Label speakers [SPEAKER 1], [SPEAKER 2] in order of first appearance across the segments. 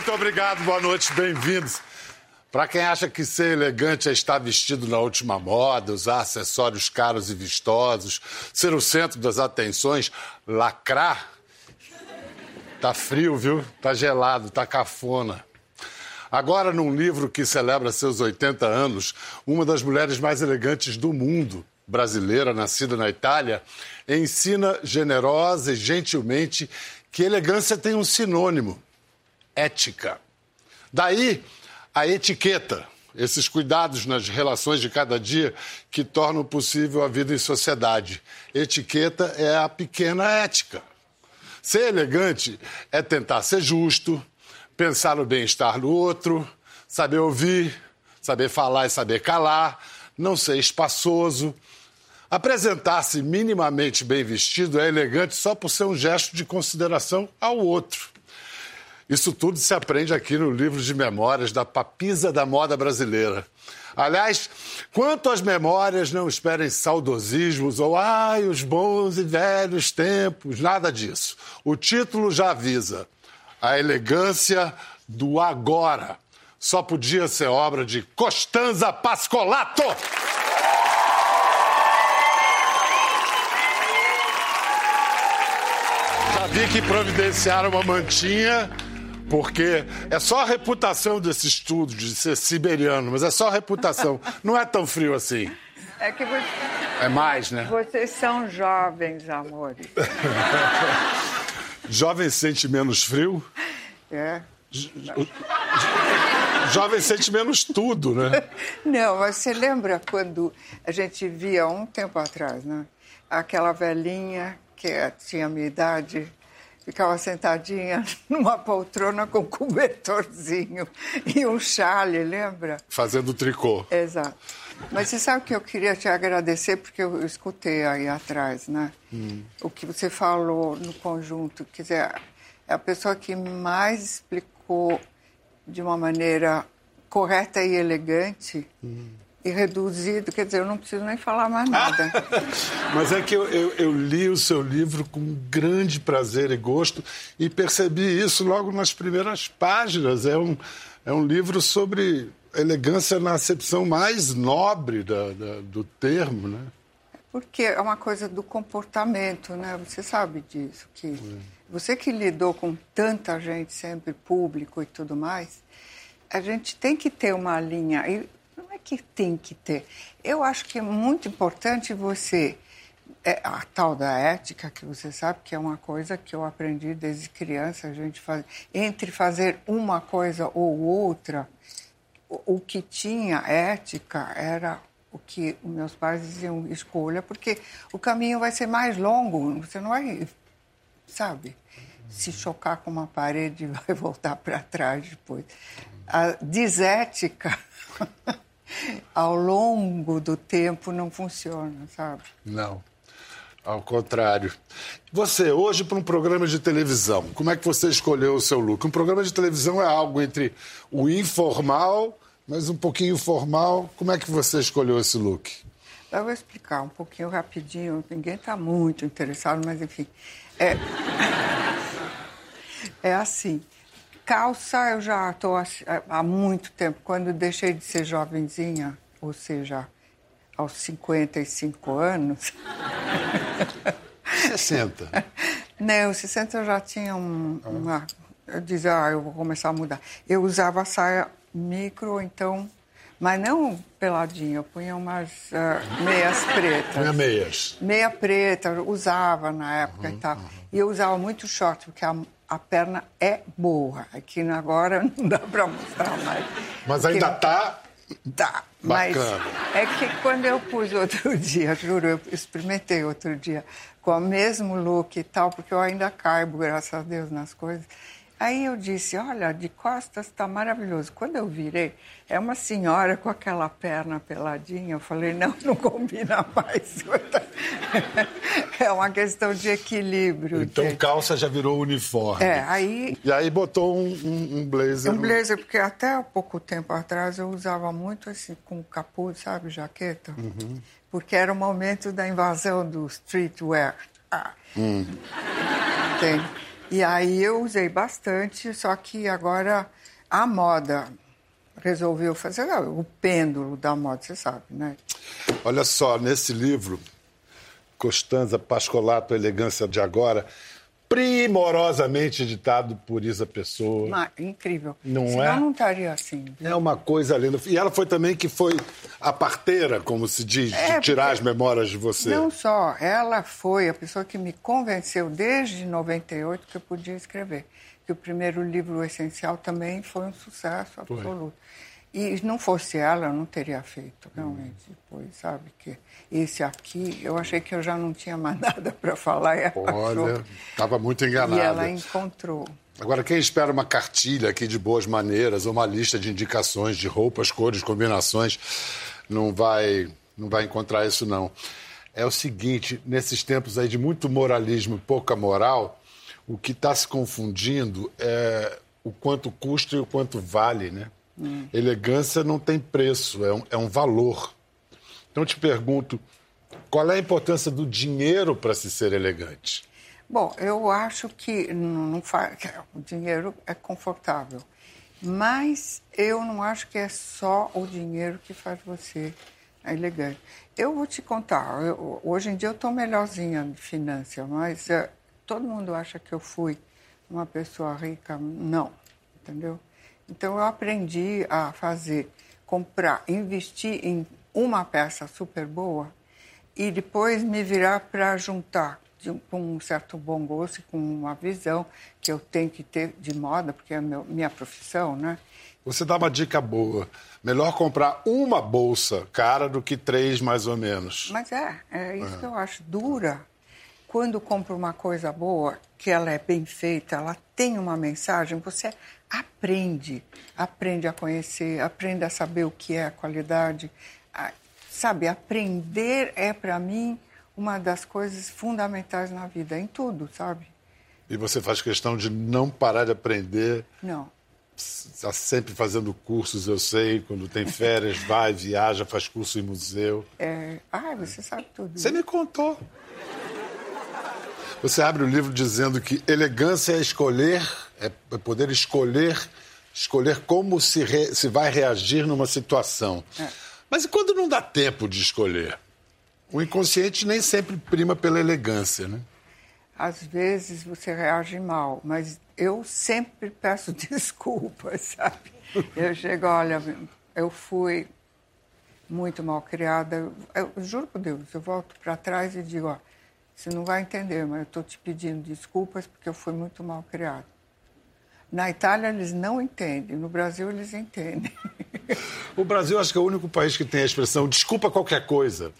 [SPEAKER 1] Muito obrigado, boa noite, bem-vindos. Para quem acha que ser elegante é estar vestido na última moda, usar acessórios caros e vistosos, ser o centro das atenções, lacrar, tá frio, viu? Tá gelado, tá cafona. Agora, num livro que celebra seus 80 anos, uma das mulheres mais elegantes do mundo, brasileira, nascida na Itália, ensina generosa e gentilmente que elegância tem um sinônimo: ética. Daí a etiqueta, esses cuidados nas relações de cada dia que tornam possível a vida em sociedade. Etiqueta é a pequena ética. Ser elegante é tentar ser justo, pensar no bem-estar do outro, saber ouvir, saber falar e saber calar, não ser espaçoso. Apresentar-se minimamente bem vestido é elegante só por ser um gesto de consideração ao outro. Isso tudo se aprende aqui no livro de memórias da Papisa da Moda Brasileira. Aliás, quanto às memórias, não esperem saudosismos ou ai, os bons e velhos tempos, nada disso. O título já avisa: A elegância do agora. Só podia ser obra de Costanza Pascolato. Já vi que providenciaram uma mantinha porque é só a reputação desse estudo de ser siberiano, mas é só a reputação. Não é tão frio assim.
[SPEAKER 2] É que você...
[SPEAKER 1] É mais, né?
[SPEAKER 2] Vocês são jovens, amores.
[SPEAKER 1] Jovem sente menos frio?
[SPEAKER 2] É.
[SPEAKER 1] Jovem sente menos tudo, né?
[SPEAKER 2] Não, mas você lembra quando a gente via um tempo atrás, né? Aquela velhinha que tinha a minha idade ficava sentadinha numa poltrona com um cobertorzinho e um chale, lembra?
[SPEAKER 1] Fazendo tricô.
[SPEAKER 2] Exato. Mas você sabe que eu queria te agradecer porque eu escutei aí atrás, né? Hum. O que você falou no conjunto. Quer dizer, é a pessoa que mais explicou de uma maneira correta e elegante hum e reduzido, quer dizer, eu não preciso nem falar mais nada.
[SPEAKER 1] Mas é que eu, eu, eu, li o seu livro com grande prazer e gosto e percebi isso logo nas primeiras páginas. É um, é um livro sobre elegância na acepção mais nobre da, da, do termo, né?
[SPEAKER 2] Porque é uma coisa do comportamento, né? Você sabe disso, que você que lidou com tanta gente sempre, público e tudo mais, a gente tem que ter uma linha. E é que tem que ter. Eu acho que é muito importante você. É, a tal da ética, que você sabe que é uma coisa que eu aprendi desde criança, a gente faz, entre fazer uma coisa ou outra, o, o que tinha ética era o que meus pais diziam escolha, porque o caminho vai ser mais longo, você não vai, sabe, se chocar com uma parede e vai voltar para trás depois. A desética ao longo do tempo não funciona, sabe?
[SPEAKER 1] Não. Ao contrário. Você, hoje, para um programa de televisão, como é que você escolheu o seu look? Um programa de televisão é algo entre o informal, mas um pouquinho formal. Como é que você escolheu esse look?
[SPEAKER 2] Eu vou explicar um pouquinho rapidinho. Ninguém está muito interessado, mas enfim. É, é assim calça eu já estou há muito tempo. Quando deixei de ser jovenzinha, ou seja, aos 55 anos.
[SPEAKER 1] 60?
[SPEAKER 2] Não, 60 eu já tinha um, uma. Eu dizia, ah, eu vou começar a mudar. Eu usava saia micro, então. Mas não peladinha, eu punha umas uh, meias pretas.
[SPEAKER 1] Punha meias?
[SPEAKER 2] Meia preta, usava na época uhum, e tal. Uhum. E eu usava muito short, porque a, a perna é boa. Aqui agora não dá para mostrar mais.
[SPEAKER 1] Mas ainda está.
[SPEAKER 2] Tá, mas é que quando eu pus outro dia, juro, eu experimentei outro dia com o mesmo look e tal, porque eu ainda caibo, graças a Deus, nas coisas. Aí eu disse, olha, de costas está maravilhoso. Quando eu virei, é uma senhora com aquela perna peladinha. Eu falei, não, não combina mais. é uma questão de equilíbrio.
[SPEAKER 1] Então
[SPEAKER 2] de...
[SPEAKER 1] calça já virou uniforme.
[SPEAKER 2] É, aí...
[SPEAKER 1] E aí botou um, um, um blazer.
[SPEAKER 2] Um blazer, porque até há pouco tempo atrás eu usava muito assim, com capuz, sabe, jaqueta. Uhum. Porque era o momento da invasão do streetwear. Ah. Hum. Tem. E aí eu usei bastante, só que agora a moda resolveu fazer o pêndulo da moda, você sabe, né?
[SPEAKER 1] Olha só, nesse livro, Costanza Pascolato, Elegância de Agora, primorosamente editado por Isa Pessoa.
[SPEAKER 2] Mas, incrível.
[SPEAKER 1] Não
[SPEAKER 2] Senão
[SPEAKER 1] é?
[SPEAKER 2] não estaria assim.
[SPEAKER 1] É uma coisa linda. E ela foi também que foi a parteira, como se diz,
[SPEAKER 2] É,
[SPEAKER 1] de tirar as memórias de você.
[SPEAKER 2] Não só, ela foi a pessoa que me convenceu desde 98 que eu podia escrever. Que o primeiro livro, O Essencial, também foi um sucesso absoluto. E se não fosse ela, eu não teria feito, realmente. Depois, sabe, que esse aqui, eu achei que eu já não tinha mais nada para falar. E ela
[SPEAKER 1] Olha, estava muito
[SPEAKER 2] E
[SPEAKER 1] enganada.
[SPEAKER 2] ela encontrou.
[SPEAKER 1] Agora, quem espera uma cartilha aqui de boas maneiras, ou uma lista de indicações de roupas, cores, combinações, não vai, não vai encontrar isso, não. É o seguinte, nesses tempos aí de muito moralismo e pouca moral, o que está se confundindo é o quanto custa e o quanto vale, né? Elegância não tem preço, é um, é um valor. Então, eu te pergunto, qual é a importância do dinheiro para se ser elegante?
[SPEAKER 2] Bom, eu acho que não, não faz, que o dinheiro é confortável, mas eu não acho que é só o dinheiro que faz você elegante. Eu vou te contar, eu- hoje em dia eu estou melhorzinha de finança, mas eh, todo mundo acha que eu fui uma pessoa rica. Não, entendeu? Então eu aprendi a fazer, comprar, investir em uma peça super boa e depois me virar para juntar de com um certo bom gosto e com uma visão que eu tenho que ter de moda, porque é meu, minha profissão, né?
[SPEAKER 1] Você dá uma dica boa. Melhor comprar uma bolsa cara do que três, mais ou menos.
[SPEAKER 2] Mas é, é isso que eu acho. Dura. Quando compra uma coisa boa, que ela é bem feita, ela tem uma mensagem, você aprende. Aprende a conhecer, aprende a saber o que é a qualidade. Ah, Sabe, aprender é, para mim, uma das coisas fundamentais na vida, em tudo, sabe?
[SPEAKER 1] E você faz questão de não parar de aprender.
[SPEAKER 2] Não.
[SPEAKER 1] Está sempre fazendo cursos, eu sei. Quando tem férias, vai, viaja, faz curso em museu.
[SPEAKER 2] É... Ah, você sabe tudo.
[SPEAKER 1] Você me contou. Você abre o livro dizendo que elegância é escolher, é é poder escolher, escolher como se, re- se vai reagir numa situação. Mas e quando não dá tempo de escolher? O inconsciente nem sempre prima pela elegância, né?
[SPEAKER 2] Às vezes você reage mal, mas eu sempre peço desculpas, sabe? Eu chego, olha, eu fui muito mal criada. Eu, eu juro por Deus, eu volto para trás e digo, ó, você não vai entender, mas eu estou te pedindo desculpas porque eu fui muito mal criada. Na Itália eles não entendem, no Brasil eles entendem.
[SPEAKER 1] O Brasil acho que é o único país que tem a expressão desculpa qualquer coisa.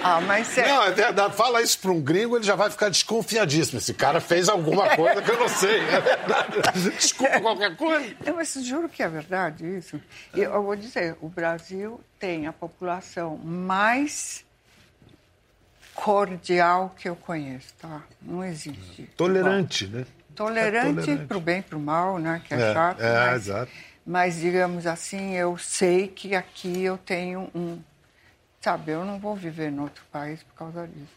[SPEAKER 2] ah, mas é,
[SPEAKER 1] Não, é verdade. Fala isso para um gringo, ele já vai ficar desconfiadíssimo. Esse cara fez alguma coisa que eu não sei. É verdade. Desculpa qualquer coisa.
[SPEAKER 2] Eu mas juro que é verdade isso. E eu vou dizer, o Brasil tem a população mais cordial que eu conheço, tá? Não existe.
[SPEAKER 1] Tolerante, né?
[SPEAKER 2] Tolerante,
[SPEAKER 1] É
[SPEAKER 2] para o bem e para o mal, né? Que é,
[SPEAKER 1] É,
[SPEAKER 2] chato.
[SPEAKER 1] é,
[SPEAKER 2] mas,
[SPEAKER 1] exato.
[SPEAKER 2] mas, digamos assim, eu sei que aqui eu tenho um... Sabe, eu não vou viver em outro país por causa disso.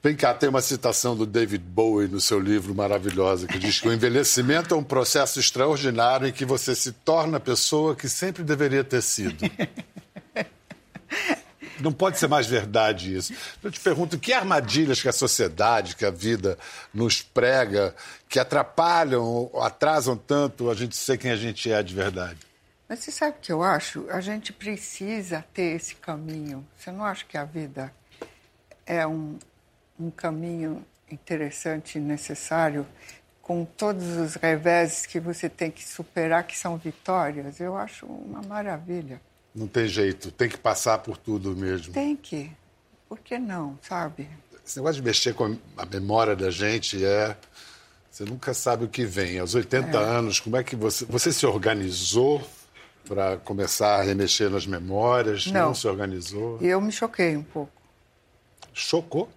[SPEAKER 1] Vem cá, tem uma citação do David Bowie no seu livro maravilhosa que diz que o envelhecimento é um processo extraordinário em que você se torna a pessoa que sempre deveria ter sido. Não pode ser mais verdade isso. Eu te pergunto, que armadilhas que a sociedade, que a vida nos prega, que atrapalham, atrasam tanto a gente ser quem a gente é de verdade?
[SPEAKER 2] Mas você sabe o que eu acho? A gente precisa ter esse caminho. Você não acha que a vida é um, um caminho interessante e necessário, com todos os reveses que você tem que superar, que são vitórias? Eu acho uma maravilha.
[SPEAKER 1] Não tem jeito, tem que passar por tudo mesmo.
[SPEAKER 2] Tem que. Por que não, sabe?
[SPEAKER 1] Esse negócio de mexer com a memória da gente é. Você nunca sabe o que vem. Aos 80 anos, como é que você. Você se organizou para começar a remexer nas memórias?
[SPEAKER 2] Não.
[SPEAKER 1] se organizou?
[SPEAKER 2] E eu me choquei um pouco.
[SPEAKER 1] Chocou?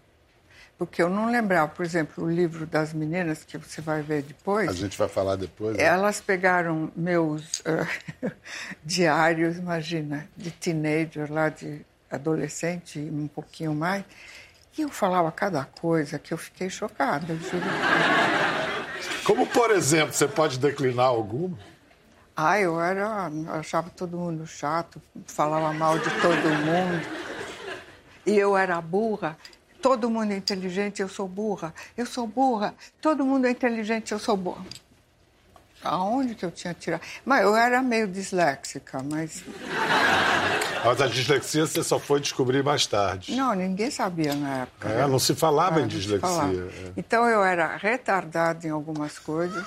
[SPEAKER 2] Porque eu não lembrava, por exemplo, o livro das meninas, que você vai ver depois.
[SPEAKER 1] A gente vai falar depois. né?
[SPEAKER 2] Elas pegaram meus eh, diários, imagina, de teenager, lá de adolescente, um pouquinho mais, e eu falava cada coisa que eu fiquei chocada, eu juro.
[SPEAKER 1] Como, por exemplo, você pode declinar alguma?
[SPEAKER 2] Ah, eu era. Achava todo mundo chato, falava mal de todo mundo. E eu era burra. Todo mundo é inteligente, eu sou burra. Eu sou burra. Todo mundo é inteligente, eu sou burra. Aonde que eu tinha tirado? Mas eu era meio disléxica, mas.
[SPEAKER 1] Mas a dislexia você só foi descobrir mais tarde.
[SPEAKER 2] Não, ninguém sabia na época.
[SPEAKER 1] É, não se falava em dislexia.
[SPEAKER 2] É. Então eu era retardada em algumas coisas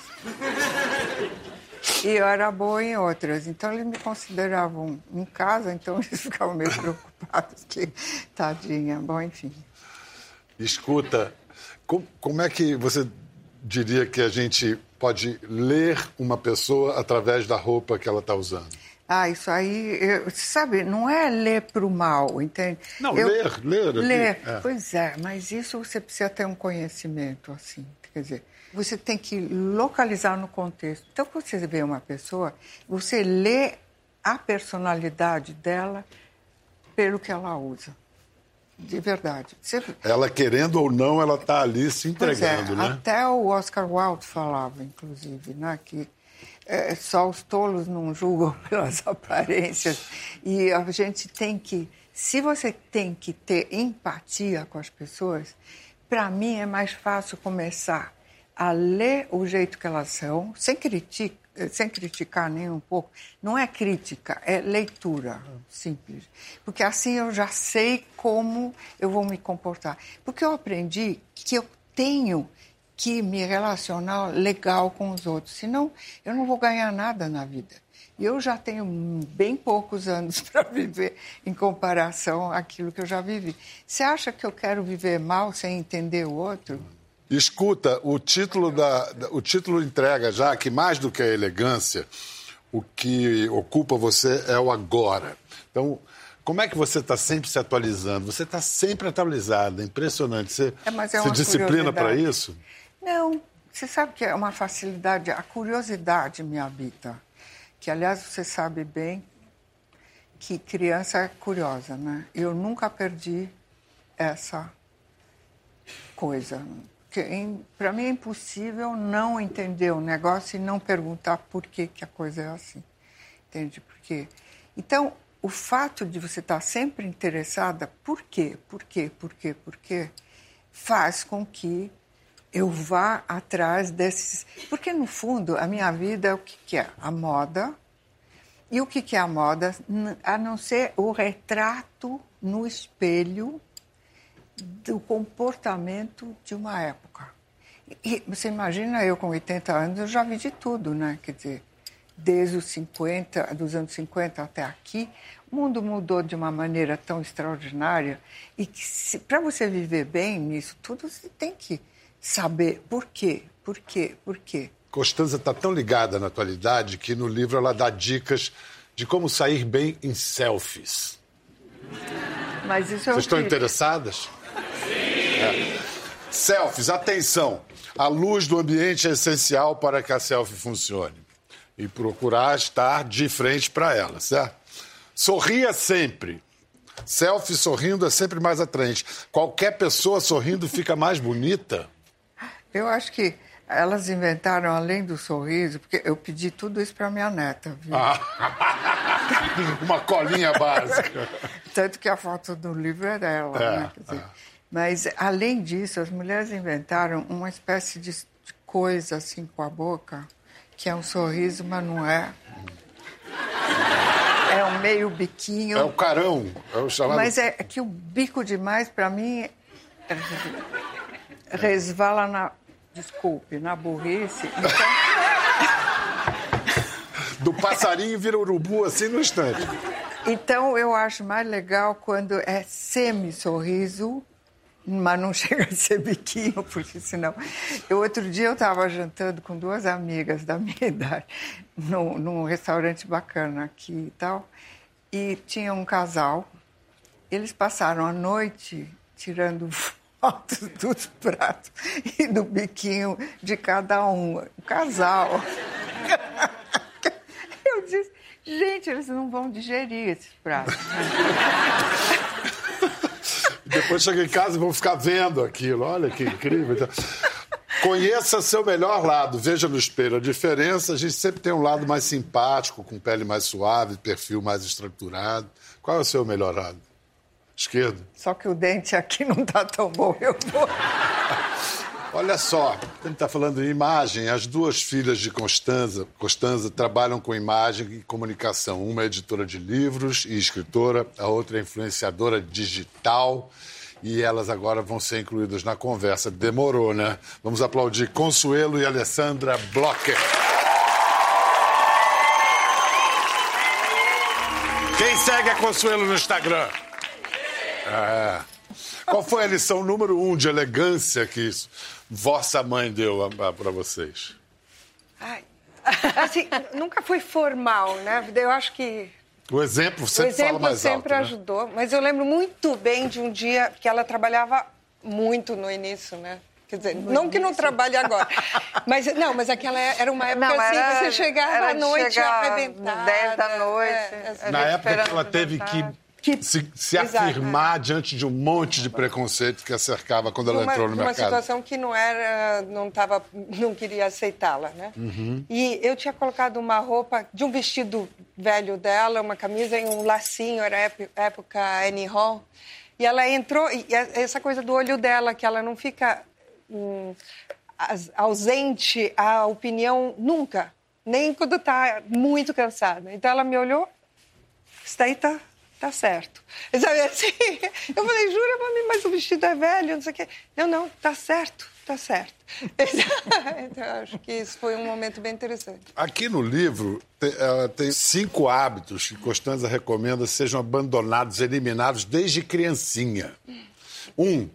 [SPEAKER 2] e eu era boa em outras. Então eles me consideravam em casa, então eles ficavam meio preocupados que tadinha. Bom, enfim.
[SPEAKER 1] Escuta, como é que você diria que a gente pode ler uma pessoa através da roupa que ela está usando?
[SPEAKER 2] Ah, isso aí, eu, sabe, não é ler para o mal, entende?
[SPEAKER 1] Não, eu, ler, ler.
[SPEAKER 2] Ler, é. pois é, mas isso você precisa ter um conhecimento, assim, quer dizer, você tem que localizar no contexto. Então, quando você vê uma pessoa, você lê a personalidade dela pelo que ela usa de verdade. Você...
[SPEAKER 1] Ela querendo ou não, ela está ali se entregando,
[SPEAKER 2] é,
[SPEAKER 1] né?
[SPEAKER 2] Até o Oscar Wilde falava, inclusive, né, que é, só os tolos não julgam pelas aparências e a gente tem que, se você tem que ter empatia com as pessoas, para mim é mais fácil começar a ler o jeito que elas são, sem criticar sem criticar nem um pouco, não é crítica, é leitura simples. Porque assim eu já sei como eu vou me comportar. Porque eu aprendi que eu tenho que me relacionar legal com os outros, senão eu não vou ganhar nada na vida. E eu já tenho bem poucos anos para viver em comparação àquilo que eu já vivi. Você acha que eu quero viver mal sem entender o outro?
[SPEAKER 1] Escuta, o título, da, o título entrega já que mais do que a elegância, o que ocupa você é o agora. Então, como é que você está sempre se atualizando? Você está sempre atualizada, impressionante. Você
[SPEAKER 2] é,
[SPEAKER 1] é se disciplina para isso?
[SPEAKER 2] Não, você sabe que é uma facilidade, a curiosidade me habita. Que, aliás, você sabe bem que criança é curiosa, né? Eu nunca perdi essa coisa para mim é impossível não entender o negócio e não perguntar por que, que a coisa é assim. Entende? Porque então o fato de você estar sempre interessada, por quê, por quê, por quê, por quê, faz com que eu vá atrás desses. Porque, no fundo, a minha vida é o que, que é? A moda. E o que, que é a moda? A não ser o retrato no espelho do comportamento de uma época. E você imagina, eu com 80 anos, eu já vi de tudo, né? Quer dizer, desde os 50, dos anos 50 até aqui, o mundo mudou de uma maneira tão extraordinária e que para você viver bem nisso tudo, você tem que saber por quê, por quê, por quê.
[SPEAKER 1] Constanza está tão ligada na atualidade que no livro ela dá dicas de como sair bem em selfies.
[SPEAKER 2] Mas isso é
[SPEAKER 1] Vocês estão interessadas? Selfies, atenção. A luz do ambiente é essencial para que a selfie funcione. E procurar estar de frente para ela, certo? Sorria sempre. Selfie sorrindo é sempre mais atraente. Qualquer pessoa sorrindo fica mais bonita.
[SPEAKER 2] Eu acho que elas inventaram, além do sorriso, porque eu pedi tudo isso para minha neta, viu? Ah.
[SPEAKER 1] Uma colinha básica.
[SPEAKER 2] Tanto que a foto do livro é dela, é, né? Dizer, é. Mas, além disso, as mulheres inventaram uma espécie de coisa assim com a boca, que é um sorriso, mas não é. É um meio biquinho.
[SPEAKER 1] É o carão, é o chamado...
[SPEAKER 2] Mas é que o bico demais, para mim, resvala na... Desculpe, na burrice. Então...
[SPEAKER 1] Do passarinho vira urubu assim no instante.
[SPEAKER 2] Então, eu acho mais legal quando é semi-sorriso mas não chega a ser biquinho, porque senão. Eu, outro dia eu estava jantando com duas amigas da minha idade, num, num restaurante bacana aqui e tal, e tinha um casal. Eles passaram a noite tirando fotos dos pratos e do biquinho de cada um. O casal. Eu disse, gente, eles não vão digerir esses pratos.
[SPEAKER 1] Depois chega em casa e vão ficar vendo aquilo. Olha que incrível. Então, Conheça seu melhor lado, veja no espelho a diferença. A gente sempre tem um lado mais simpático, com pele mais suave, perfil mais estruturado. Qual é o seu melhor lado? Esquerdo.
[SPEAKER 2] Só que o dente aqui não tá tão bom, eu vou.
[SPEAKER 1] Olha só, a gente está falando em imagem. As duas filhas de Constanza, Constanza trabalham com imagem e comunicação. Uma é editora de livros e escritora, a outra é influenciadora digital e elas agora vão ser incluídas na conversa. Demorou, né? Vamos aplaudir Consuelo e Alessandra Blocker. Quem segue a Consuelo no Instagram? É. Qual foi a lição número um de elegância que isso, vossa mãe deu para vocês?
[SPEAKER 3] Ai, assim, nunca foi formal, né? Eu acho que
[SPEAKER 1] o exemplo sempre
[SPEAKER 3] o exemplo
[SPEAKER 1] fala mais
[SPEAKER 3] sempre
[SPEAKER 1] alto,
[SPEAKER 3] né? ajudou, mas eu lembro muito bem de um dia que ela trabalhava muito no início, né? Quer dizer, no não início. que não trabalhe agora. Mas não, mas aquela era uma época não, assim era, que você chegava à noite arrebentada.
[SPEAKER 2] 10 da noite. É,
[SPEAKER 1] Na época que ela teve que que... se, se afirmar é. diante de um monte de preconceito que a cercava quando ela
[SPEAKER 3] uma,
[SPEAKER 1] entrou no
[SPEAKER 3] uma
[SPEAKER 1] mercado.
[SPEAKER 3] Uma situação que não era, não tava, não queria aceitá-la, né?
[SPEAKER 1] Uhum.
[SPEAKER 3] E eu tinha colocado uma roupa de um vestido velho dela, uma camisa em um lacinho, era época Annie Hall. E ela entrou, e essa coisa do olho dela, que ela não fica hum, ausente à opinião nunca, nem quando está muito cansada. Então ela me olhou, está aí, tá, tá certo. Sabe assim? Eu falei, jura pra mim, mas o vestido é velho, não sei o quê. Não, não, tá certo, tá certo. Então, acho que isso foi um momento bem interessante.
[SPEAKER 1] Aqui no livro tem, uh, tem cinco hábitos que Constanza recomenda sejam abandonados, eliminados desde criancinha. Um,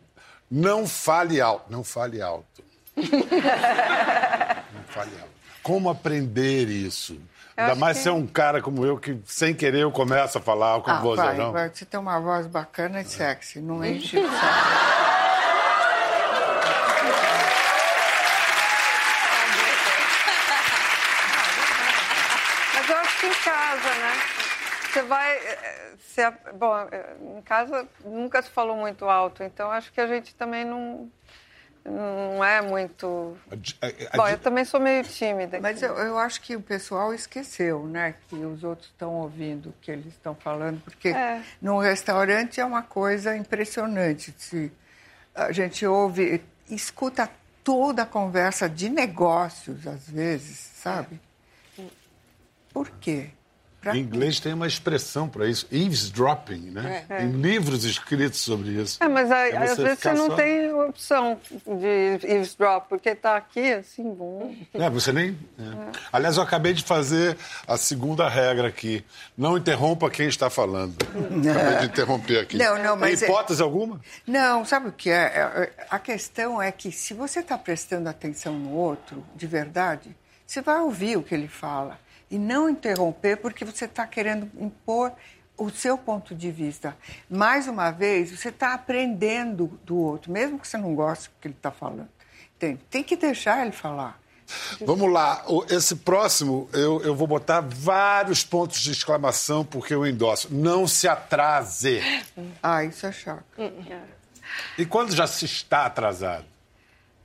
[SPEAKER 1] não fale alto. Não fale alto. não fale alto. Como aprender isso? Ainda mais que... ser um cara como eu que, sem querer, eu começo a falar com ah, vozeirão.
[SPEAKER 2] Vai, vai. Você tem uma voz bacana e sexy, não enche o saco.
[SPEAKER 3] Mas eu acho que em casa, né? Você vai. Eh, você, bom, eh, em casa nunca se falou muito alto, então acho que a gente também não não é muito. A, a, a, Bom, eu também sou meio tímida.
[SPEAKER 2] Mas eu, eu, acho que o pessoal esqueceu, né? Que os outros estão ouvindo o que eles estão falando, porque é. no restaurante é uma coisa impressionante. Se a gente ouve, escuta toda a conversa de negócios, às vezes, sabe? Por quê?
[SPEAKER 1] Pra... Em inglês tem uma expressão para isso, eavesdropping, né? É. Tem livros escritos sobre isso.
[SPEAKER 3] É, mas aí, é às vezes você não só... tem opção de eavesdrop, porque está aqui, assim, bom.
[SPEAKER 1] É, você nem... É. É. Aliás, eu acabei de fazer a segunda regra aqui. Não interrompa quem está falando. acabei de interromper aqui.
[SPEAKER 2] Não, não, mas...
[SPEAKER 1] Tem hipótese alguma?
[SPEAKER 2] Não, sabe o que é? A questão é que se você está prestando atenção no outro, de verdade, você vai ouvir o que ele fala e não interromper porque você está querendo impor o seu ponto de vista. Mais uma vez, você está aprendendo do outro, mesmo que você não goste do que ele está falando. Tem, tem que deixar ele falar.
[SPEAKER 1] Vamos lá, esse próximo eu, eu vou botar vários pontos de exclamação porque eu endosso. Não se atrase.
[SPEAKER 2] Ah, isso é chato.
[SPEAKER 1] E quando já se está atrasado?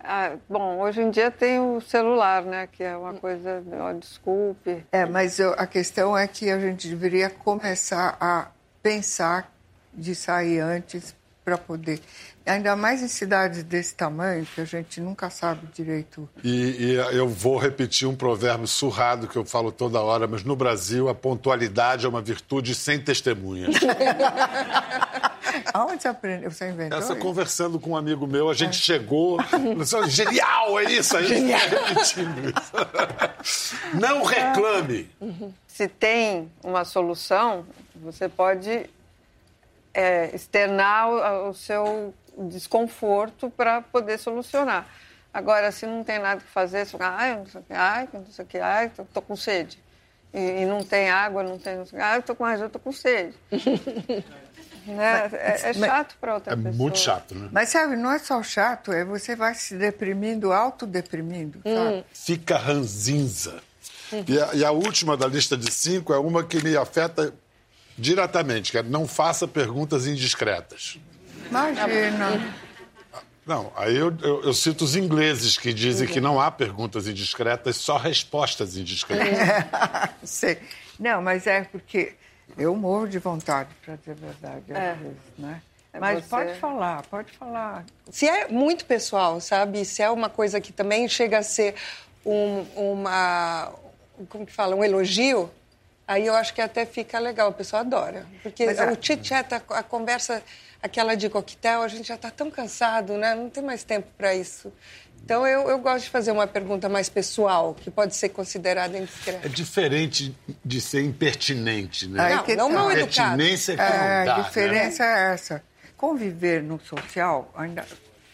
[SPEAKER 3] Ah, bom, hoje em dia tem o celular, né? Que é uma coisa, oh, desculpe.
[SPEAKER 2] É, mas eu, a questão é que a gente deveria começar a pensar de sair antes para poder. Ainda mais em cidades desse tamanho, que a gente nunca sabe direito.
[SPEAKER 1] E, e, eu vou repetir um provérbio surrado que eu falo toda hora, mas no Brasil a pontualidade é uma virtude sem testemunhas.
[SPEAKER 2] Aonde você aprendeu? Você inventou?
[SPEAKER 1] Essa isso? conversando com um amigo meu, a gente é. chegou. Genial, é isso, a gente Genial. repetindo isso. Não reclame.
[SPEAKER 3] Se tem uma solução, você pode é, externar o, o seu desconforto para poder solucionar. Agora, se não tem nada que fazer, você ai, não sei o que, ai, não sei o que, ai, tô, tô com sede. E, e, não tem água, não tem, não sei o que, ai, eu tô com, eu tô com sede. né? é, é, chato para outra
[SPEAKER 1] é
[SPEAKER 3] pessoa.
[SPEAKER 1] É muito chato, né?
[SPEAKER 2] Mas sabe, não é só chato, é você vai se deprimindo, autodeprimindo, hum. sabe?
[SPEAKER 1] Fica ranzinza. E a, e a última da lista de cinco é uma que me afeta diretamente, que é não faça perguntas indiscretas.
[SPEAKER 2] Imagina.
[SPEAKER 1] Não, aí eu, eu, eu, cito os ingleses que dizem que não há perguntas indiscretas, só respostas indiscretas.
[SPEAKER 2] Sei. Não, mas é porque eu morro de vontade, para dizer a verdade, às é. vezes, né? É mas você... pode falar, pode falar.
[SPEAKER 3] Se é muito pessoal, sabe? Se é uma coisa que também chega a ser um, uma. Como que fala? Um elogio, aí eu acho que até fica legal, o pessoal adora. Porque mas, o chit-chat, a, a conversa, aquela de coquetel, a gente já está tão cansado, né? Não tem mais tempo para isso. Então, eu, eu, gosto de fazer uma pergunta mais pessoal, que pode ser considerada indiscreta.
[SPEAKER 1] É diferente de ser impertinente, né?
[SPEAKER 3] Não, não, não educado.
[SPEAKER 1] Pertinência é que é,
[SPEAKER 2] não
[SPEAKER 1] dá,
[SPEAKER 2] A diferença né? é essa conviver no social, ainda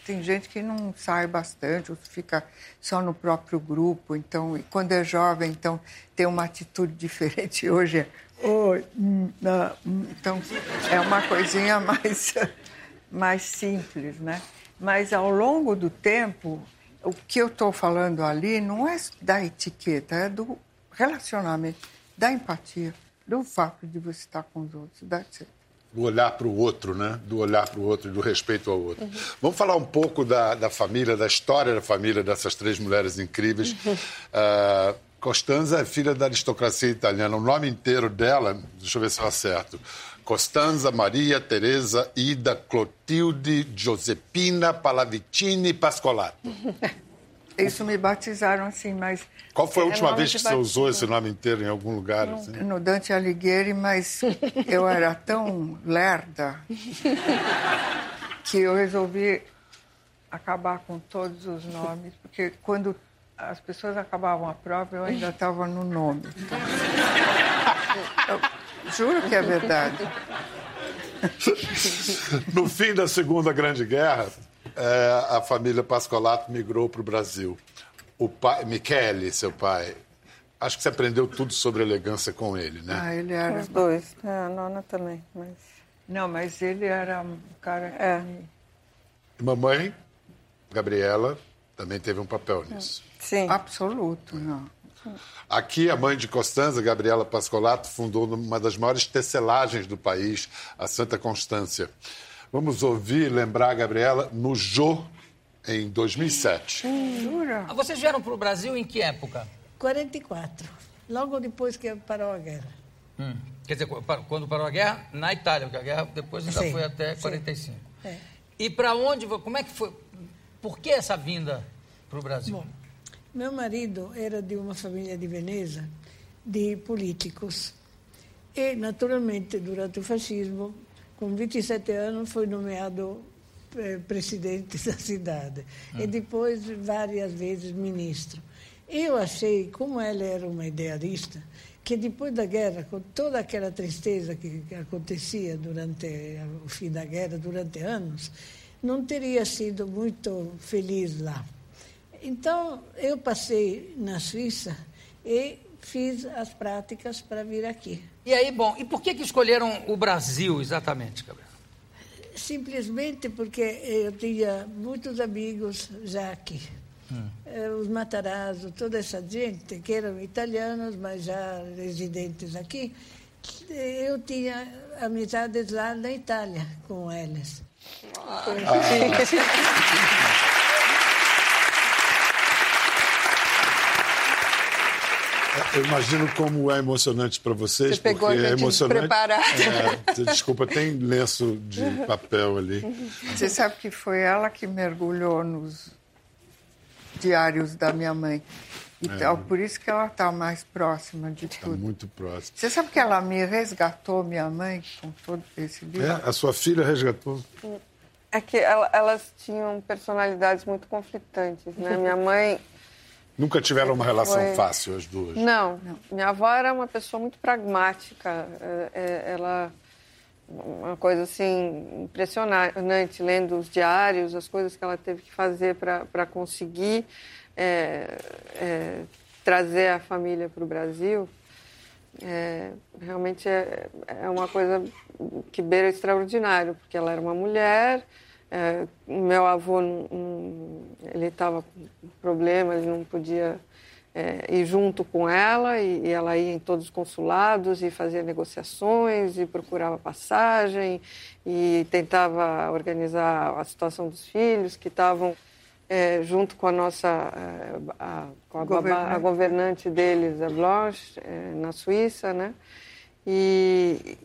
[SPEAKER 2] tem gente que não sai bastante, ou fica só no próprio grupo, então, e quando é jovem, então tem uma atitude diferente. Hoje é oi, hum, hum, então é uma coisinha mais mais simples, né? Mas ao longo do tempo, o que eu estou falando ali não é da etiqueta, é do relacionamento, da empatia, do fato de você estar com os outros, it
[SPEAKER 1] do olhar para o outro, né? Do olhar para o outro e do respeito ao outro. Uhum. Vamos falar um pouco da, da, família, da história da família dessas três mulheres incríveis. Uhum. Uh, Costanza é filha da aristocracia italiana. O nome inteiro dela, deixa eu ver se eu acerto. Costanza Maria Teresa Ida Clotilde Giuseppina Pallavicini Pascolato.
[SPEAKER 2] Isso me batizaram assim, mas.
[SPEAKER 1] Qual foi a última vez que você usou esse nome inteiro em algum lugar? Assim?
[SPEAKER 2] No Dante Alighieri, mas eu era tão lerda que eu resolvi acabar com todos os nomes, porque quando as pessoas acabavam a prova, eu ainda estava no nome. Eu juro que é verdade.
[SPEAKER 1] No fim da Segunda Grande Guerra, é, a família Pascolato migrou para o Brasil. O pai, Michele, seu pai, acho que você aprendeu tudo sobre elegância com ele, né?
[SPEAKER 2] Ah, ele era...
[SPEAKER 3] Os dois. É, a nona também, mas...
[SPEAKER 2] Não, mas ele era um cara. É.
[SPEAKER 1] Mamãe, Gabriela, também teve um papel nisso.
[SPEAKER 2] Sim. Absoluto, não.
[SPEAKER 1] Aqui, a mãe de Costanza, Gabriela Pascolato, fundou uma das maiores tecelagens do país, a Santa Constância. Vamos ouvir, lembrar a Gabriela, no Jô, em 2007.
[SPEAKER 4] Jura? Ah, vocês vieram para o Brasil em que época?
[SPEAKER 5] 44, logo depois que parou a guerra.
[SPEAKER 4] Hum. Quer dizer, quando parou a guerra, na Itália, porque a guerra depois ainda sim, foi até 45. É. E para onde, como é que foi? Por que essa vinda para o Brasil? Bom,
[SPEAKER 5] meu marido era de uma família de Veneza, de políticos. E, naturalmente, durante o fascismo, com 27 anos, foi nomeado eh, presidente da cidade. Hum. E depois, várias vezes, ministro. Eu achei, como ela era uma idealista, que depois da guerra, com toda aquela tristeza que, que acontecia durante o fim da guerra, durante anos, não teria sido muito feliz lá. Então, eu passei na Suíça e fiz as práticas para vir aqui.
[SPEAKER 4] E aí, bom, e por que, que escolheram o Brasil exatamente, Gabriel?
[SPEAKER 5] Simplesmente porque eu tinha muitos amigos já aqui. Hum. Eh, os Matarazzo, toda essa gente que eram italianos, mas já residentes aqui, eu tinha amizades lá na Itália com eles. Ah.
[SPEAKER 1] Eu imagino como é emocionante para vocês.
[SPEAKER 3] Você pegou porque a
[SPEAKER 1] é emocionante.
[SPEAKER 3] preparado.
[SPEAKER 1] É, desculpa, tem lenço de papel ali.
[SPEAKER 2] Você sabe que foi ela que mergulhou nos diários da minha mãe. Então, é. por isso que ela está mais próxima de tá tudo.
[SPEAKER 1] muito próxima.
[SPEAKER 2] Você sabe que ela me resgatou, minha mãe, com todo esse livro?
[SPEAKER 1] É, a sua filha resgatou.
[SPEAKER 3] É que elas tinham personalidades muito conflitantes, né? Minha mãe
[SPEAKER 1] Nunca tiveram uma relação Foi... fácil as duas?
[SPEAKER 3] Não, não. Minha avó era uma pessoa muito pragmática. É, é, ela uma coisa assim impressionante, lendo os diários, as coisas que ela teve que fazer para conseguir é, é, trazer a família para o Brasil. É, realmente é, é uma coisa que beira extraordinário, porque ela era uma mulher, é, meu avô, ele estava com problemas, não podia é, ir junto com ela e, e, ela ia em todos os consulados e fazia negociações e procurava passagem e tentava organizar a situação dos filhos que estavam é, junto com a nossa é, a, com a, governante. a governante deles, a Blanche, é, na Suíça, né? E,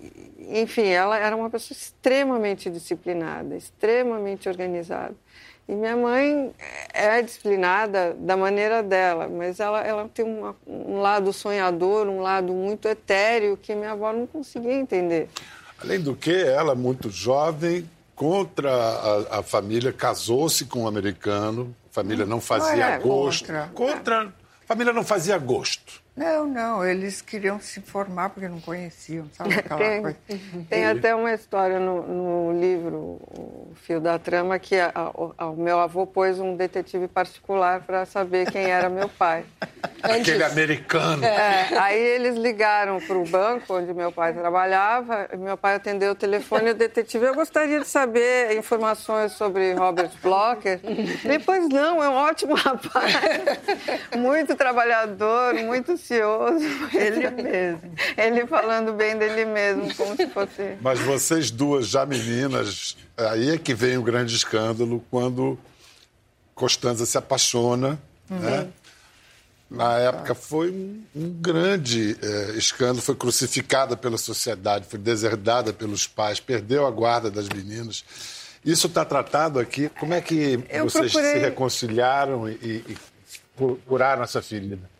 [SPEAKER 3] enfim, ela era uma pessoa extremamente disciplinada, extremamente organizada. E minha mãe é disciplinada da maneira dela, mas ela, ela tem uma, um lado sonhador, um lado muito etéreo que minha avó não conseguia entender.
[SPEAKER 1] Além do que, ela, muito jovem, contra a, a família, casou-se com um americano, a família não fazia é gosto. Contra. contra. A família não fazia gosto.
[SPEAKER 2] Não, não, eles queriam se informar porque não conheciam, sabe aquela tem, coisa.
[SPEAKER 3] Tem até uma história no, no, livro, O Fio da Trama, que a, a, o meu avô pôs um detetive particular para saber quem era meu pai.
[SPEAKER 1] Aquele americano.
[SPEAKER 3] É, aí eles ligaram para o banco onde meu pai trabalhava, meu pai atendeu o telefone e o detetive, eu gostaria de saber informações sobre Robert Blocker. Depois, não, é um ótimo rapaz, muito trabalhador, muito ansioso.
[SPEAKER 2] Ele mesmo.
[SPEAKER 3] Ele falando bem dele mesmo, como se fosse.
[SPEAKER 1] Mas vocês duas, já meninas, aí é que vem o grande escândalo quando Costanza se apaixona, uhum. né? Na época foi um, um grande é, escândalo, foi crucificada pela sociedade, foi deserdada pelos pais, perdeu a guarda das meninas. Isso está tratado aqui. Como é que Eu vocês procurei... se reconciliaram e, e curaram essa ferida?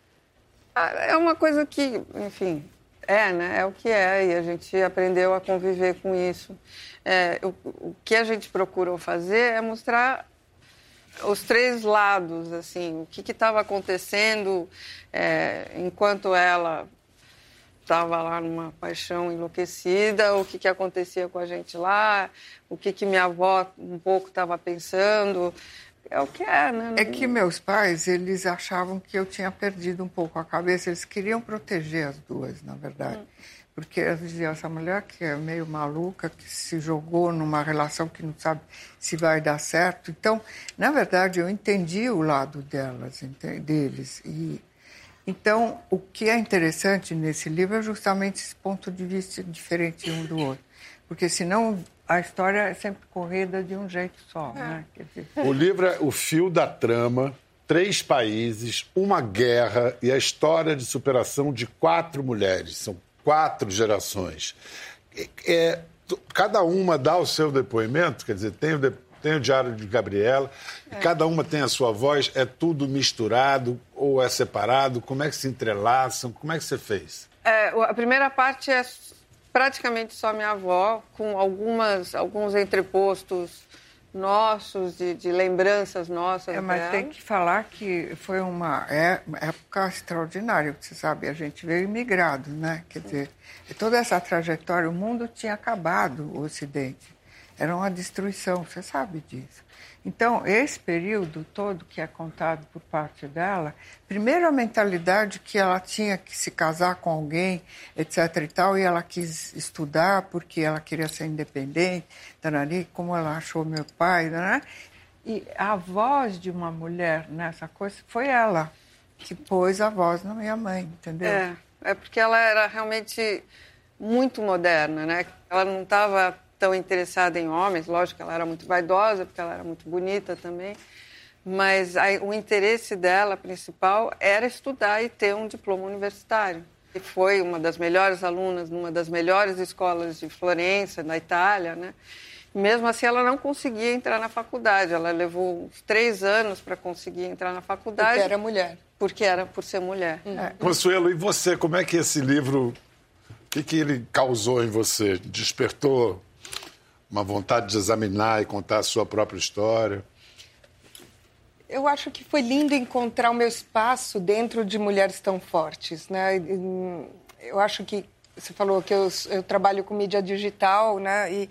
[SPEAKER 3] Ah, é uma coisa que, enfim, é, né? É o que é e a gente aprendeu a conviver com isso. É, o, o, que a gente procurou fazer é mostrar os três lados, assim, o que estava acontecendo é, enquanto ela estava lá numa paixão enlouquecida, o que, que acontecia com a gente lá, o que, que minha avó um pouco estava pensando é o que é, né?
[SPEAKER 2] É que meus pais, eles achavam que eu tinha perdido um pouco a cabeça. Eles queriam proteger as duas, na verdade. Hum. Porque eles diziam, essa mulher que é meio maluca, que se jogou numa relação que não sabe se vai dar certo. Então, na verdade, eu entendi o lado delas, deles. E, então, o que é interessante nesse livro é justamente esse ponto de vista diferente um do outro. Porque senão a história é sempre corrida de um jeito só. É. Né?
[SPEAKER 1] O livro é o fio da trama, três países, uma guerra e a história de superação de quatro mulheres. São quatro gerações. É, cada uma dá o seu depoimento, quer dizer, tem o, de, tem o diário de Gabriela, é. e cada uma tem a sua voz, é tudo misturado ou é separado? Como é que se entrelaçam? Como é que você fez?
[SPEAKER 3] É, a primeira parte é praticamente só minha avó, com algumas, alguns entrepostos nossos, de, de lembranças nossas.
[SPEAKER 2] É, mas
[SPEAKER 3] dela.
[SPEAKER 2] tem que falar que foi uma é, época extraordinária, você sabe, a gente veio imigrado, né? Quer dizer, toda essa trajetória, o mundo tinha acabado, o Ocidente. Era uma destruição, você sabe disso. Então, esse período todo que é contado por parte dela, primeiro a mentalidade que ela tinha que se casar com alguém, etc e tal, e ela quis estudar porque ela queria ser independente, tarari, como ela achou meu pai, tarari. e a voz de uma mulher nessa coisa foi ela que pôs a voz na minha mãe, entendeu?
[SPEAKER 3] É, é porque ela era realmente muito moderna, né? Ela não estava tão interessada em homens. Lógico que ela era muito vaidosa, porque ela era muito bonita também. Mas a, o interesse dela principal era estudar e ter um diploma universitário. E foi uma das melhores alunas numa das melhores escolas de Florença, na Itália, né? Mesmo assim, ela não conseguia entrar na faculdade. Ela levou uns três anos para conseguir entrar na faculdade.
[SPEAKER 2] Porque era mulher.
[SPEAKER 3] Porque era por ser mulher.
[SPEAKER 1] É. Consuelo, e você? Como é que esse livro, o que, que ele causou em você? Despertou uma vontade de examinar e contar a sua própria história?
[SPEAKER 3] Eu acho que foi lindo encontrar o meu espaço dentro de mulheres tão fortes, né? Eu acho que você falou que eu, eu trabalho com mídia digital, né? E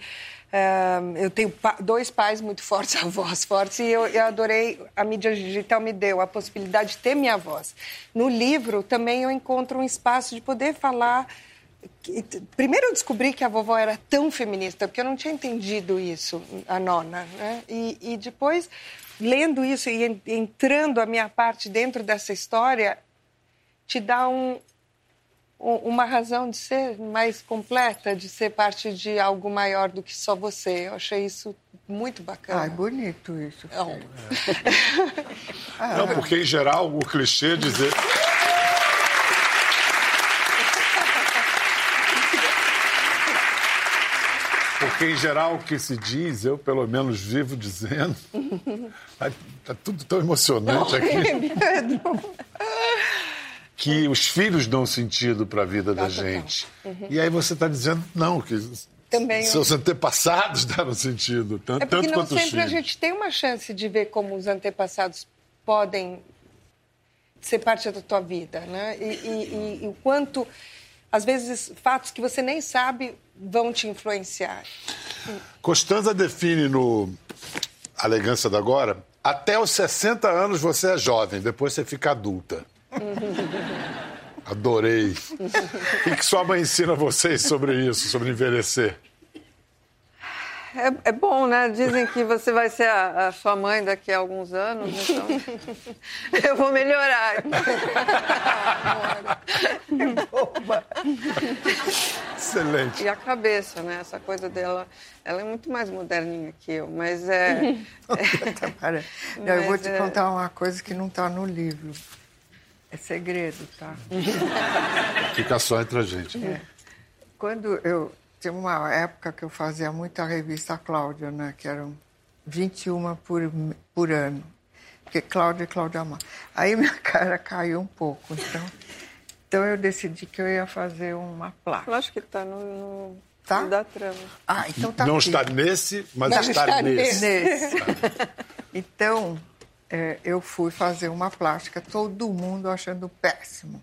[SPEAKER 3] uh, eu tenho pa dois pais muito fortes, avós fortes, e eu, eu, adorei. A mídia digital me deu a possibilidade de ter minha voz. No livro também eu encontro um espaço de poder falar Primeiro eu descobri que a vovó era tão feminista, porque eu não tinha entendido isso, a nona. Né? E, e depois, lendo isso e entrando a minha parte dentro dessa história,
[SPEAKER 6] te dá um, uma razão de ser mais completa, de ser parte de algo maior do que só você. Eu achei isso muito bacana.
[SPEAKER 2] Ai, bonito isso.
[SPEAKER 6] Não.
[SPEAKER 1] É. Não, porque em geral o clichê é dizer. Porque, em geral, o que se diz, eu pelo menos vivo dizendo, está tudo tão emocionante aqui. que os filhos dão sentido para a vida da gente. Uhum. E aí você está dizendo, não, que
[SPEAKER 6] Também
[SPEAKER 1] seus antepassados deram sentido, tanto,
[SPEAKER 6] é porque
[SPEAKER 1] tanto
[SPEAKER 6] não
[SPEAKER 1] quanto
[SPEAKER 6] sempre
[SPEAKER 1] os
[SPEAKER 6] a gente tem uma chance de ver como os antepassados podem ser parte da tua vida, né? E, e, e o quanto, às vezes, fatos que você nem sabe vão te influenciar.
[SPEAKER 1] Costanza define no Alegância da Agora, até os 60 anos você é jovem, depois você fica adulta. Adorei. O que sua mãe ensina vocês sobre isso, sobre envelhecer?
[SPEAKER 3] É, é, bom, né? Dizem que você vai ser a, a, sua mãe daqui a alguns anos, então eu vou melhorar.
[SPEAKER 1] Excelente.
[SPEAKER 3] E a cabeça, né? Essa coisa dela, ela é muito mais moderninha que eu, mas é.
[SPEAKER 2] é... eu vou te é... contar uma coisa que não está no livro. É segredo, tá?
[SPEAKER 1] Fica só entre a gente.
[SPEAKER 2] É. Quando eu. Tinha uma época que eu fazia muita revista Cláudia, né? Que eram 21 por, por ano. Porque Cláudia e Cláudia Amar. Aí minha cara caiu um pouco, então. Então eu decidi que eu ia fazer uma placa.
[SPEAKER 3] Eu acho que está no, no...
[SPEAKER 2] Tá?
[SPEAKER 3] Da trama.
[SPEAKER 2] Ah, então tá
[SPEAKER 1] Não
[SPEAKER 2] aqui.
[SPEAKER 1] está nesse, mas
[SPEAKER 2] Não
[SPEAKER 1] está,
[SPEAKER 2] está
[SPEAKER 1] nesse.
[SPEAKER 2] nesse. então, é, eu fui fazer uma plástica, todo mundo achando péssimo.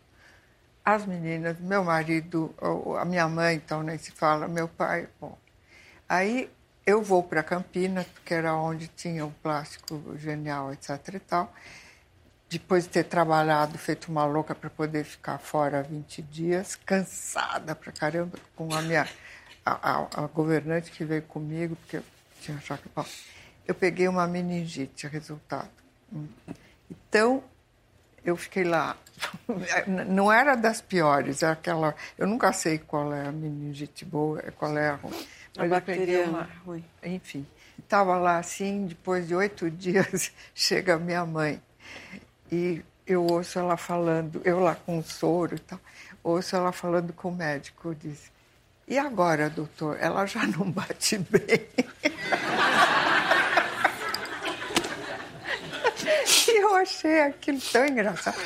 [SPEAKER 2] As meninas, meu marido, a minha mãe, então nem se fala, meu pai. Bom. Aí eu vou para Campinas, porque era onde tinha o plástico genial, etc. e tal. Depois de ter trabalhado, feito uma louca para poder ficar fora 20 dias, cansada pra caramba, com a minha a, a, a governante que veio comigo, porque eu tinha choque. Bom, eu peguei uma meningite, resultado. Então, eu fiquei lá. Não era das piores, era aquela. Eu nunca sei qual é a meningite boa, qual é a ruim.
[SPEAKER 3] Mas a eu peguei uma ruim.
[SPEAKER 2] Enfim, estava lá assim, depois de oito dias, chega minha mãe. E eu ouço ela falando, eu lá com soro e tal, ouço ela falando com o médico. Eu disse: E agora, doutor? Ela já não bate bem. eu achei aquilo tão engraçado.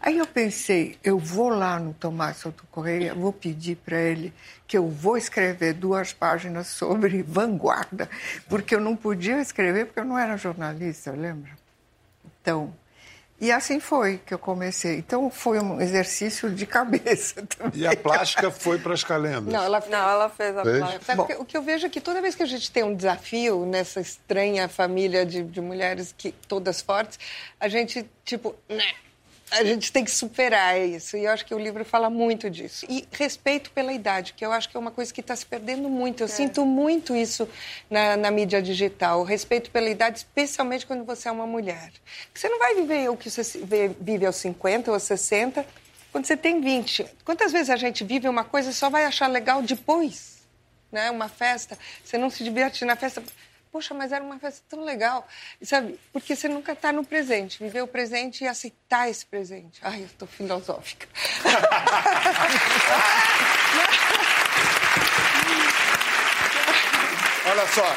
[SPEAKER 2] Aí eu pensei, eu vou lá no Tomás Souto Correia, vou pedir para ele que eu vou escrever duas páginas sobre vanguarda, porque eu não podia escrever porque eu não era jornalista, lembra? Então, e assim foi que eu comecei. Então foi um exercício de cabeça também.
[SPEAKER 1] E a plástica foi para as calendas?
[SPEAKER 6] Não, ela,
[SPEAKER 3] não, ela fez a
[SPEAKER 1] fez?
[SPEAKER 3] plástica.
[SPEAKER 6] Bom, o que eu vejo é que toda vez que a gente tem um desafio nessa estranha família de, de mulheres que todas fortes, a gente, tipo, né? A gente tem que superar isso. E eu acho que o livro fala muito disso. E respeito pela idade, que eu acho que é uma coisa que está se perdendo muito. Eu é. sinto muito isso na, na, mídia digital. Respeito pela idade, especialmente quando você é uma mulher. Você não vai viver o que você vive aos 50 ou aos 60 quando você tem 20. Quantas vezes a gente vive uma coisa e só vai achar legal depois? Né? Uma festa, você não se diverte na festa poxa, mas era uma festa tão legal, sabe? Porque você nunca está no presente, viver o presente e aceitar esse presente. Ai, eu estou filosófica.
[SPEAKER 1] Olha só,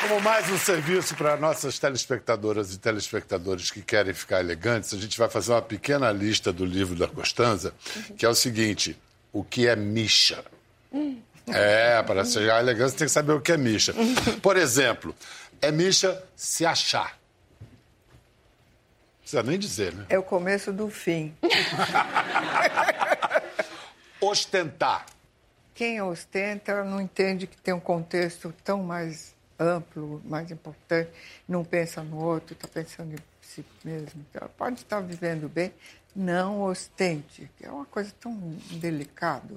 [SPEAKER 1] como mais um serviço para nossas telespectadoras e telespectadores que querem ficar elegantes, a gente vai fazer uma pequena lista do livro da Costanza, que é o seguinte: o que é micha? Hum. É, para chegar à elegância tem que saber o que é micha. Por exemplo, é micha se achar. Não precisa nem dizer, né?
[SPEAKER 2] É o começo do fim.
[SPEAKER 1] Ostentar.
[SPEAKER 2] Quem ostenta não entende que tem um contexto tão mais amplo, mais importante, não pensa no outro, está pensando em si mesmo. Então, pode estar vivendo bem, não ostente, é uma coisa tão delicada.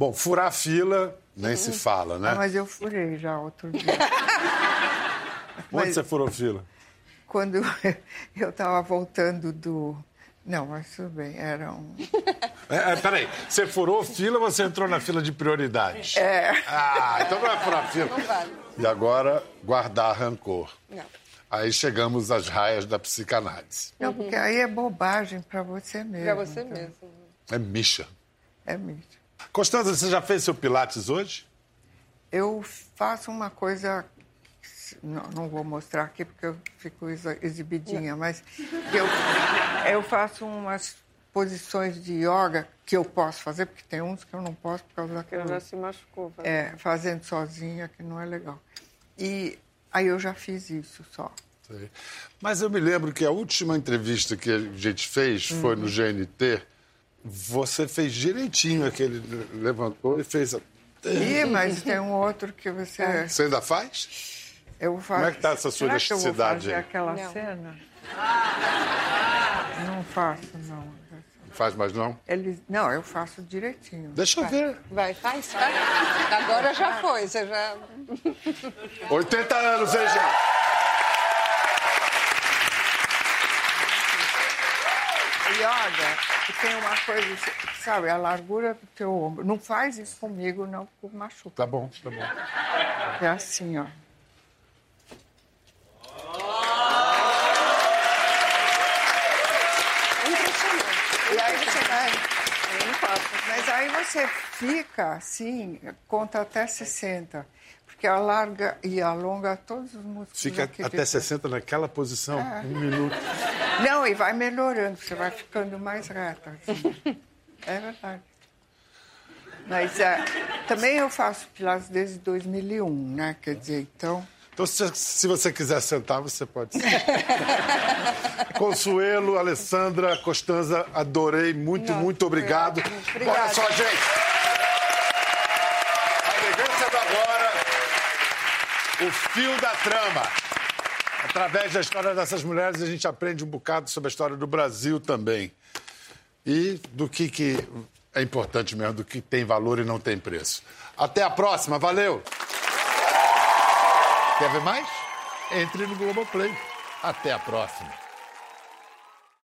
[SPEAKER 1] Bom, furar fila nem se fala, né?
[SPEAKER 2] Ah, mas eu furei já outro dia.
[SPEAKER 1] Onde mas, você furou fila?
[SPEAKER 2] Quando eu estava voltando do, Não, mas tudo bem, era um.
[SPEAKER 1] É, é, peraí, você furou fila ou você entrou na fila de prioridades?
[SPEAKER 2] É.
[SPEAKER 1] Ah, então não é furar fila.
[SPEAKER 3] Não vale.
[SPEAKER 1] E agora, guardar rancor.
[SPEAKER 3] Não.
[SPEAKER 1] Aí chegamos às raias da psicanálise.
[SPEAKER 2] Não, porque aí é bobagem para você mesmo.
[SPEAKER 3] Pra você
[SPEAKER 2] então.
[SPEAKER 3] mesmo.
[SPEAKER 1] É micha.
[SPEAKER 2] É mesmo.
[SPEAKER 1] Constança, você já fez seu Pilates hoje?
[SPEAKER 2] Eu faço uma coisa. Não, não vou mostrar aqui porque eu fico exibidinha, mas eu, eu faço umas posições de yoga que eu posso fazer, porque tem uns que eu não posso por causa
[SPEAKER 6] Porque ela
[SPEAKER 2] daquilo.
[SPEAKER 6] já se machucou. vai.
[SPEAKER 2] É, fazendo sozinha, que não é legal. E aí eu já fiz isso só.
[SPEAKER 1] Mas eu me lembro que a última entrevista que a gente fez foi no GNT. Você fez direitinho aquele. Levantou e fez. a-
[SPEAKER 2] Ih, mas tem um outro que você.
[SPEAKER 1] Você ainda faz?
[SPEAKER 2] Eu faço.
[SPEAKER 1] Como é que tá essa sua
[SPEAKER 2] Será que eu vou
[SPEAKER 1] elasticidade
[SPEAKER 2] fazer aquela
[SPEAKER 3] Não.
[SPEAKER 2] cena? Não faço, não.
[SPEAKER 1] Não faz mais não?
[SPEAKER 2] Eles... Não, eu faço direitinho.
[SPEAKER 1] Deixa eu ver.
[SPEAKER 3] Vai, faz, faz. Agora já foi, você já.
[SPEAKER 1] 80 anos, hein, gente?
[SPEAKER 2] Yoga, que tem uma coisa, sabe, a largura do teu ombro. Não faz isso comigo, não, porque machuca.
[SPEAKER 1] Tá bom, tá bom.
[SPEAKER 2] É assim, ó. E aí você vai. Mas aí você fica assim, conta até 60. Porque alarga e alonga todos os músculos.
[SPEAKER 1] Fica
[SPEAKER 2] aqui
[SPEAKER 1] até
[SPEAKER 2] de-
[SPEAKER 1] 60 naquela posição, um minuto.
[SPEAKER 2] Não, e vai melhorando, você vai ficando mais reta. assim. É verdade. Mas é, também eu faço Pilates desde 2001, né? Quer dizer, então.
[SPEAKER 1] Então, se, se você quiser sentar, você pode sentar. Consuelo, Alessandra, Costanza, adorei. Muito, muito obrigado.
[SPEAKER 3] Obrigada.
[SPEAKER 1] Olha só, gente. A elegância do agora, o fio da trama. Através da história dessas mulheres, a gente aprende um bocado sobre a história do Brasil também. E do que, que é importante mesmo, do que tem valor e não tem preço. Até a próxima, valeu! Quer ver mais? Entre no Globoplay. Até a próxima.